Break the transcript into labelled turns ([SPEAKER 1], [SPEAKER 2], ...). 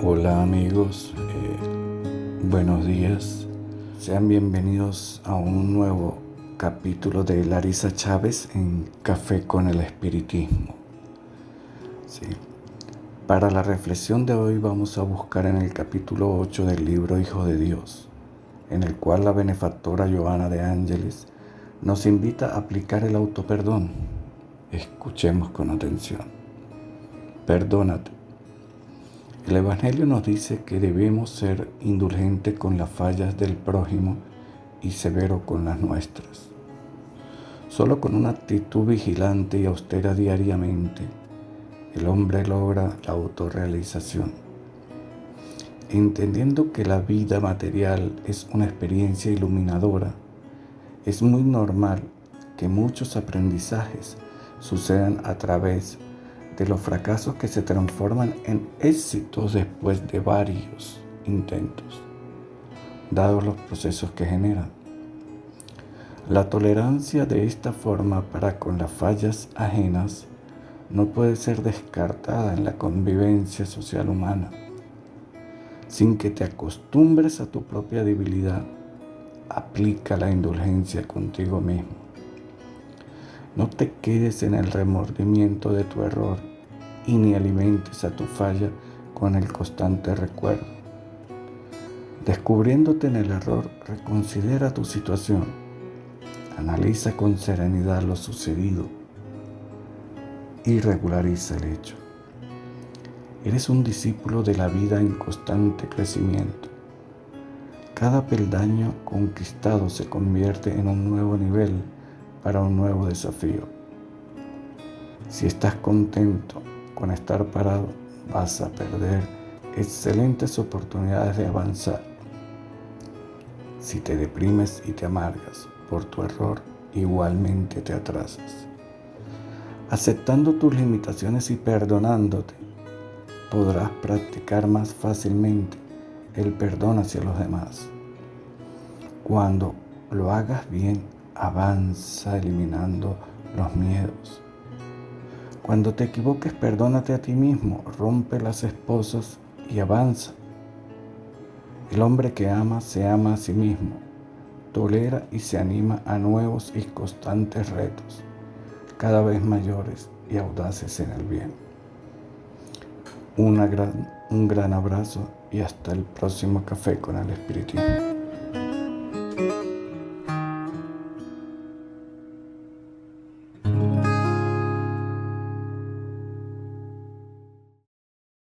[SPEAKER 1] Hola amigos, eh, buenos días. Sean bienvenidos a un nuevo capítulo de Larisa Chávez en Café con el Espiritismo. Sí. Para la reflexión de hoy vamos a buscar en el capítulo 8 del libro Hijo de Dios, en el cual la benefactora Joana de Ángeles nos invita a aplicar el autoperdón. Escuchemos con atención. Perdónate. El Evangelio nos dice que debemos ser indulgentes con las fallas del prójimo y severo con las nuestras. Solo con una actitud vigilante y austera diariamente, el hombre logra la autorrealización. Entendiendo que la vida material es una experiencia iluminadora, es muy normal que muchos aprendizajes sucedan a través de los fracasos que se transforman en éxitos después de varios intentos, dados los procesos que generan. La tolerancia de esta forma para con las fallas ajenas no puede ser descartada en la convivencia social humana. Sin que te acostumbres a tu propia debilidad, aplica la indulgencia contigo mismo. No te quedes en el remordimiento de tu error y ni alimentes a tu falla con el constante recuerdo. Descubriéndote en el error, reconsidera tu situación Analiza con serenidad lo sucedido y regulariza el hecho. Eres un discípulo de la vida en constante crecimiento. Cada peldaño conquistado se convierte en un nuevo nivel para un nuevo desafío. Si estás contento con estar parado, vas a perder excelentes oportunidades de avanzar. Si te deprimes y te amargas, por tu error, igualmente te atrasas. Aceptando tus limitaciones y perdonándote, podrás practicar más fácilmente el perdón hacia los demás. Cuando lo hagas bien, avanza eliminando los miedos. Cuando te equivoques, perdónate a ti mismo, rompe las esposas y avanza. El hombre que ama se ama a sí mismo tolera y se anima a nuevos y constantes retos, cada vez mayores y audaces en el bien. gran, un gran abrazo y hasta el próximo café con el espiritismo.